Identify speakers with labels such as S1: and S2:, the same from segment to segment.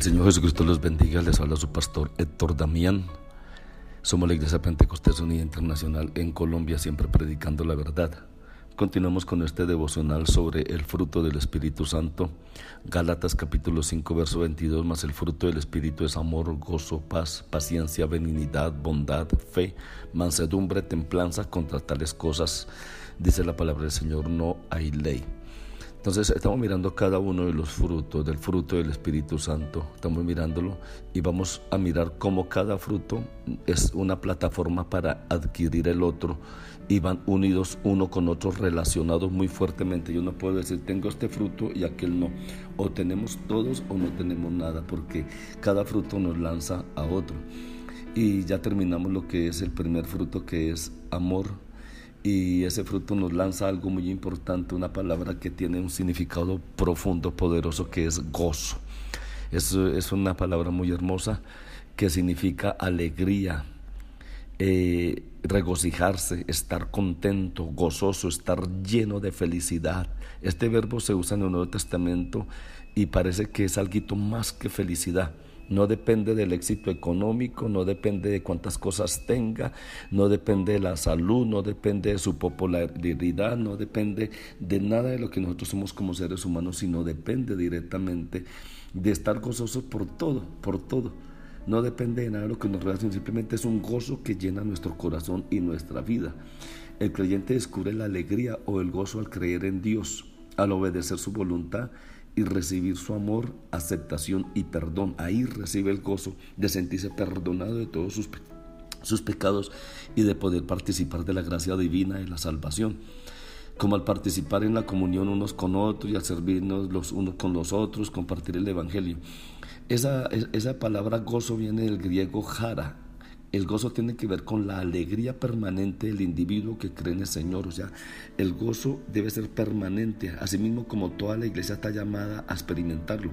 S1: El Señor Jesucristo los bendiga. Les habla su pastor Héctor Damián. Somos la Iglesia Pentecostés Unida Internacional en Colombia, siempre predicando la verdad. Continuamos con este devocional sobre el fruto del Espíritu Santo. Gálatas capítulo 5 verso 22, más el fruto del Espíritu es amor, gozo, paz, paciencia, benignidad, bondad, fe, mansedumbre, templanza. Contra tales cosas, dice la palabra del Señor, no hay ley. Entonces estamos mirando cada uno de los frutos, del fruto del Espíritu Santo, estamos mirándolo y vamos a mirar cómo cada fruto es una plataforma para adquirir el otro y van unidos uno con otro, relacionados muy fuertemente. Yo no puedo decir tengo este fruto y aquel no, o tenemos todos o no tenemos nada, porque cada fruto nos lanza a otro. Y ya terminamos lo que es el primer fruto que es amor y ese fruto nos lanza algo muy importante, una palabra que tiene un significado profundo, poderoso, que es gozo. Es, es una palabra muy hermosa que significa alegría, eh, regocijarse, estar contento, gozoso, estar lleno de felicidad. Este verbo se usa en el Nuevo Testamento y parece que es algo más que felicidad no depende del éxito económico, no depende de cuántas cosas tenga, no depende de la salud, no depende de su popularidad, no depende de nada de lo que nosotros somos como seres humanos, sino depende directamente de estar gozosos por todo, por todo. No depende de nada de lo que nos relaciona, simplemente es un gozo que llena nuestro corazón y nuestra vida. El creyente descubre la alegría o el gozo al creer en Dios, al obedecer su voluntad y recibir su amor, aceptación y perdón. Ahí recibe el gozo de sentirse perdonado de todos sus, sus pecados y de poder participar de la gracia divina y la salvación. Como al participar en la comunión unos con otros y al servirnos los unos con los otros, compartir el Evangelio. Esa, esa palabra gozo viene del griego jara, el gozo tiene que ver con la alegría permanente del individuo que cree en el Señor. O sea, el gozo debe ser permanente, asimismo como toda la iglesia está llamada a experimentarlo.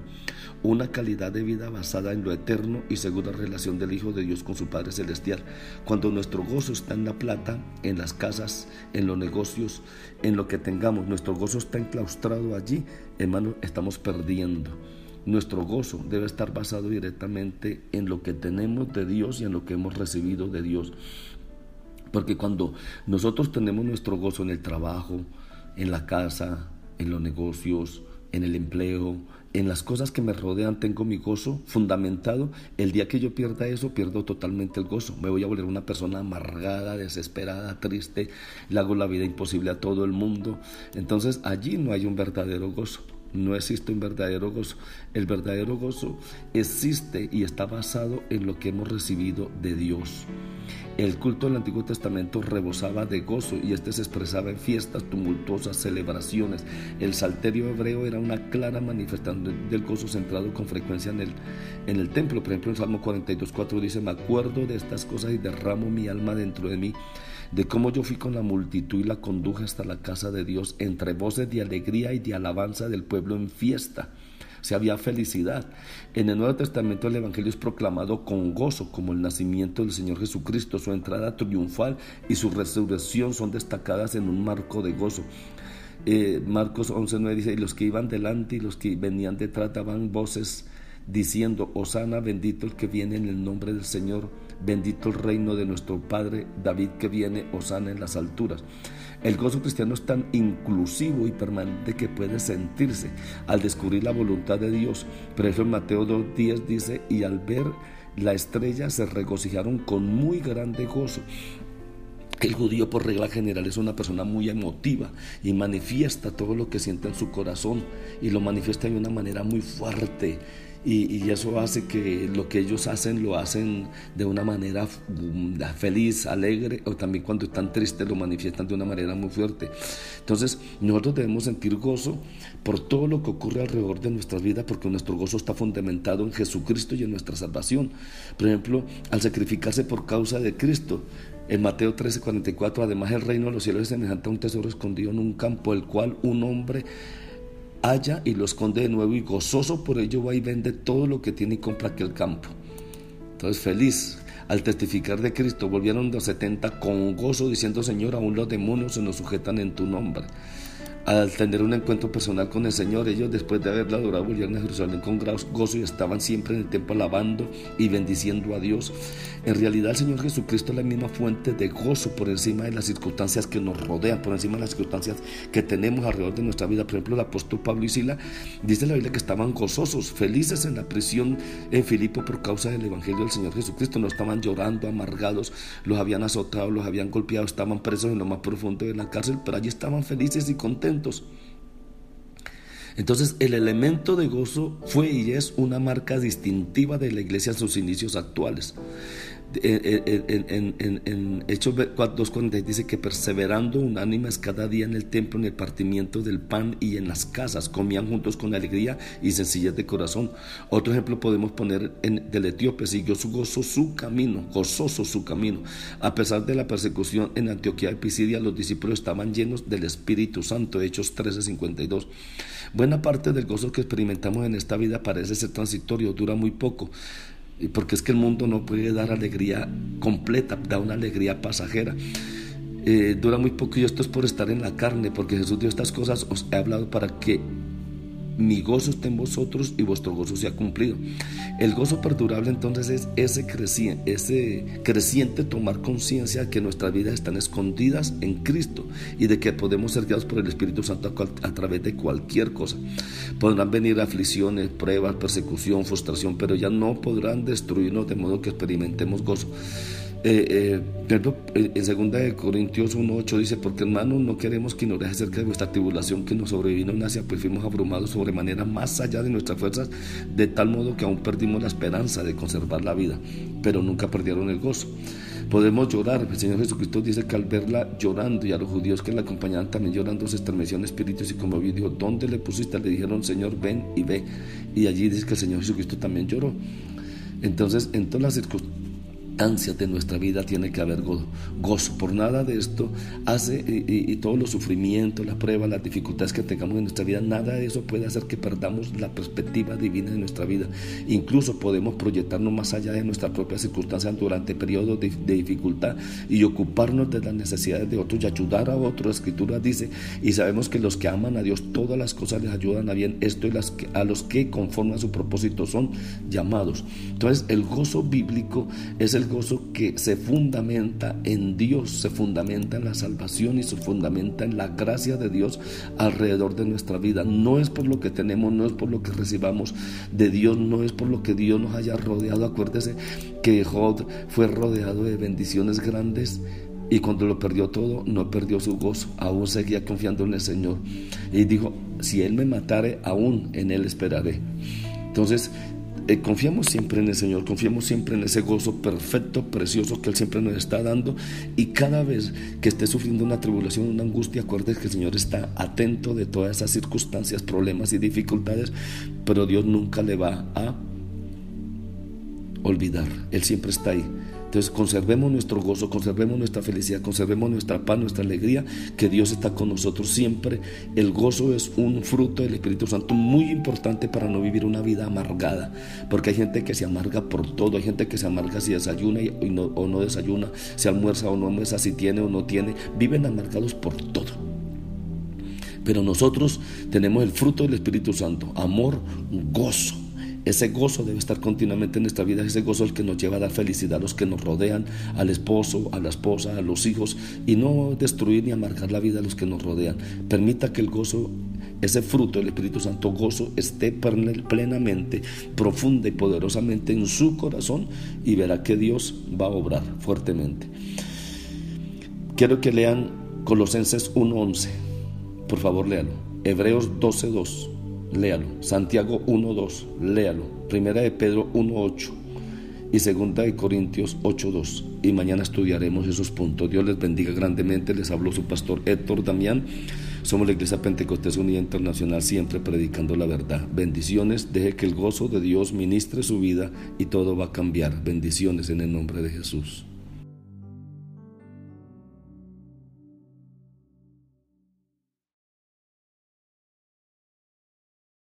S1: Una calidad de vida basada en lo eterno y segura relación del Hijo de Dios con su Padre Celestial. Cuando nuestro gozo está en la plata, en las casas, en los negocios, en lo que tengamos, nuestro gozo está enclaustrado allí, hermano, estamos perdiendo. Nuestro gozo debe estar basado directamente en lo que tenemos de Dios y en lo que hemos recibido de Dios. Porque cuando nosotros tenemos nuestro gozo en el trabajo, en la casa, en los negocios, en el empleo, en las cosas que me rodean, tengo mi gozo fundamentado. El día que yo pierda eso, pierdo totalmente el gozo. Me voy a volver una persona amargada, desesperada, triste, le hago la vida imposible a todo el mundo. Entonces allí no hay un verdadero gozo. No existe un verdadero gozo. El verdadero gozo existe y está basado en lo que hemos recibido de Dios. El culto del Antiguo Testamento rebosaba de gozo y este se expresaba en fiestas tumultuosas, celebraciones. El salterio hebreo era una clara manifestación del gozo centrado con frecuencia en el, en el templo. Por ejemplo, en Salmo 42.4 dice, me acuerdo de estas cosas y derramo mi alma dentro de mí de cómo yo fui con la multitud y la conduje hasta la casa de Dios entre voces de alegría y de alabanza del pueblo en fiesta. Se había felicidad. En el Nuevo Testamento el Evangelio es proclamado con gozo, como el nacimiento del Señor Jesucristo, su entrada triunfal y su resurrección son destacadas en un marco de gozo. Eh, Marcos 11.9 dice, y los que iban delante y los que venían detrás daban voces diciendo, Osana, bendito el que viene en el nombre del Señor, bendito el reino de nuestro Padre David que viene, Osana en las alturas. El gozo cristiano es tan inclusivo y permanente que puede sentirse al descubrir la voluntad de Dios. Por eso en Mateo 2.10 dice, y al ver la estrella se regocijaron con muy grande gozo. El judío por regla general es una persona muy emotiva y manifiesta todo lo que siente en su corazón y lo manifiesta de una manera muy fuerte y, eso hace que lo que ellos hacen lo hacen de una manera mm, feliz, alegre, o también cuando están tristes lo manifiestan de una manera muy fuerte. Entonces, nosotros debemos sentir gozo por todo lo que ocurre alrededor de nuestra vida, porque nuestro gozo está fundamentado en Jesucristo y en nuestra salvación. Por ejemplo, al sacrificarse por causa de Cristo, en Mateo 13:44, además el reino de los cielos es semejante a un tesoro escondido en un campo, el cual un hombre halla y lo esconde de nuevo y gozoso por ello va y vende todo lo que tiene y compra aquel campo. Entonces feliz al testificar de Cristo volvieron los 70 con gozo diciendo Señor aún los demonios se nos sujetan en tu nombre al tener un encuentro personal con el Señor, ellos después de haberla adorado volvieron a Jerusalén con gozo y estaban siempre en el templo alabando y bendiciendo a Dios. En realidad el Señor Jesucristo es la misma fuente de gozo por encima de las circunstancias que nos rodean, por encima de las circunstancias que tenemos alrededor de nuestra vida. Por ejemplo, el apóstol Pablo y Sila dice la Biblia que estaban gozosos, felices en la prisión en Filipo por causa del Evangelio del Señor Jesucristo. No estaban llorando, amargados, los habían azotado, los habían golpeado, estaban presos en lo más profundo de la cárcel, pero allí estaban felices y contentos entonces el elemento de gozo fue y es una marca distintiva de la iglesia en sus inicios actuales en, Hechos 2.40 dice que perseverando unánimes cada día en el templo, en el partimiento del pan y en las casas, comían juntos con alegría y sencillez de corazón. Otro ejemplo podemos poner del etíope, siguió su gozo su camino, gozoso su camino. A pesar de la persecución en Antioquía de Pisidia, los discípulos estaban llenos del Espíritu Santo, Hechos 13.52. Buena parte del gozo que experimentamos en esta vida parece ser transitorio, dura muy poco porque es que el mundo no puede dar alegría completa, da una alegría pasajera. Eh, dura muy poco y esto es por estar en la carne, porque Jesús dio estas cosas, os he hablado para que mi gozo esté en vosotros y vuestro gozo sea cumplido. El gozo perdurable entonces es ese creciente, ese creciente tomar conciencia de que nuestras vidas están escondidas en Cristo y de que podemos ser guiados por el Espíritu Santo a, través de cualquier cosa. Podrán venir aflicciones, pruebas, persecución, frustración, pero ya no podrán destruirnos de modo que experimentemos gozo. Eh, eh, en 2 Corintios 1.8 dice, porque hermanos no queremos que ignoréis acerca de vuestra tribulación que nos sobrevino en Asia, pues fuimos abrumados sobremanera más allá de nuestras fuerzas, de tal modo que aún perdimos la esperanza de conservar la vida, pero nunca perdieron el gozo. Podemos llorar, el Señor Jesucristo dice que al verla llorando y a los judíos que la acompañaban también llorando se estremeció en espíritu y como dijo, ¿dónde le pusiste? Le dijeron, Señor, ven y ve. Y allí dice que el Señor Jesucristo también lloró. Entonces, en todas las circunstancias, de nuestra vida tiene que haber gozo. Por nada de esto hace y, todos los sufrimientos, las pruebas, las dificultades que tengamos en nuestra vida, nada de eso puede hacer que perdamos la perspectiva divina de nuestra vida. Incluso podemos proyectarnos más allá de nuestras propias circunstancias durante periodos de, dificultad y ocuparnos de las necesidades de otros y ayudar a otros. La escritura dice, y sabemos que los que aman a Dios, todas las cosas les ayudan a bien. Esto y las a los que conforme a su propósito son llamados. Entonces el gozo bíblico es el gozo que se fundamenta en Dios, se fundamenta en la salvación y se fundamenta en la gracia de Dios alrededor de nuestra vida. No es por lo que tenemos, no es por lo que recibamos de Dios, no es por lo que Dios nos haya rodeado. Acuérdese que Jod fue rodeado de bendiciones grandes. Y cuando lo perdió todo, no perdió su gozo, aún seguía confiando en el Señor. Y dijo, si Él me matare, aún en Él esperaré. Entonces, eh, confiamos siempre en el Señor, confiamos siempre en ese gozo perfecto, precioso que Él siempre nos está dando. Y cada vez que esté sufriendo una tribulación, una angustia, acuérdense que el Señor está atento de todas esas circunstancias, problemas y dificultades, pero Dios nunca le va a olvidar. Él siempre está ahí. Entonces conservemos nuestro gozo, conservemos nuestra felicidad, conservemos nuestra paz, nuestra alegría, que Dios está con nosotros siempre. El gozo es un fruto del Espíritu Santo muy importante para no vivir una vida amargada, porque hay gente que se amarga por todo, hay gente que se amarga si desayuna o no desayuna, si almuerza o no almuerza, si tiene o no tiene, viven amargados por todo. Pero nosotros tenemos el fruto del Espíritu Santo, amor, gozo ese gozo debe estar continuamente en nuestra vida, ese gozo es el que nos lleva a dar felicidad a los que nos rodean, al esposo, a la esposa, a los hijos, y no destruir ni amargar la vida a los que nos rodean. Permita que el gozo, ese fruto del Espíritu Santo, gozo, esté plenamente, profunda y poderosamente en su corazón y verá que Dios va a obrar fuertemente. Quiero que lean Colosenses 1.11. Por favor, léalo. Hebreos 12.2. léalo. Santiago 1.2, léalo. Primera de Pedro 1.8 y segunda de Corintios 8.2. Y mañana estudiaremos esos puntos. Dios les bendiga grandemente. Les habló su pastor Héctor Damián. Somos la Iglesia Pentecostés Unida Internacional, siempre predicando la verdad. Bendiciones. Deje que el gozo de Dios ministre su vida y todo va a cambiar. Bendiciones en el nombre de Jesús.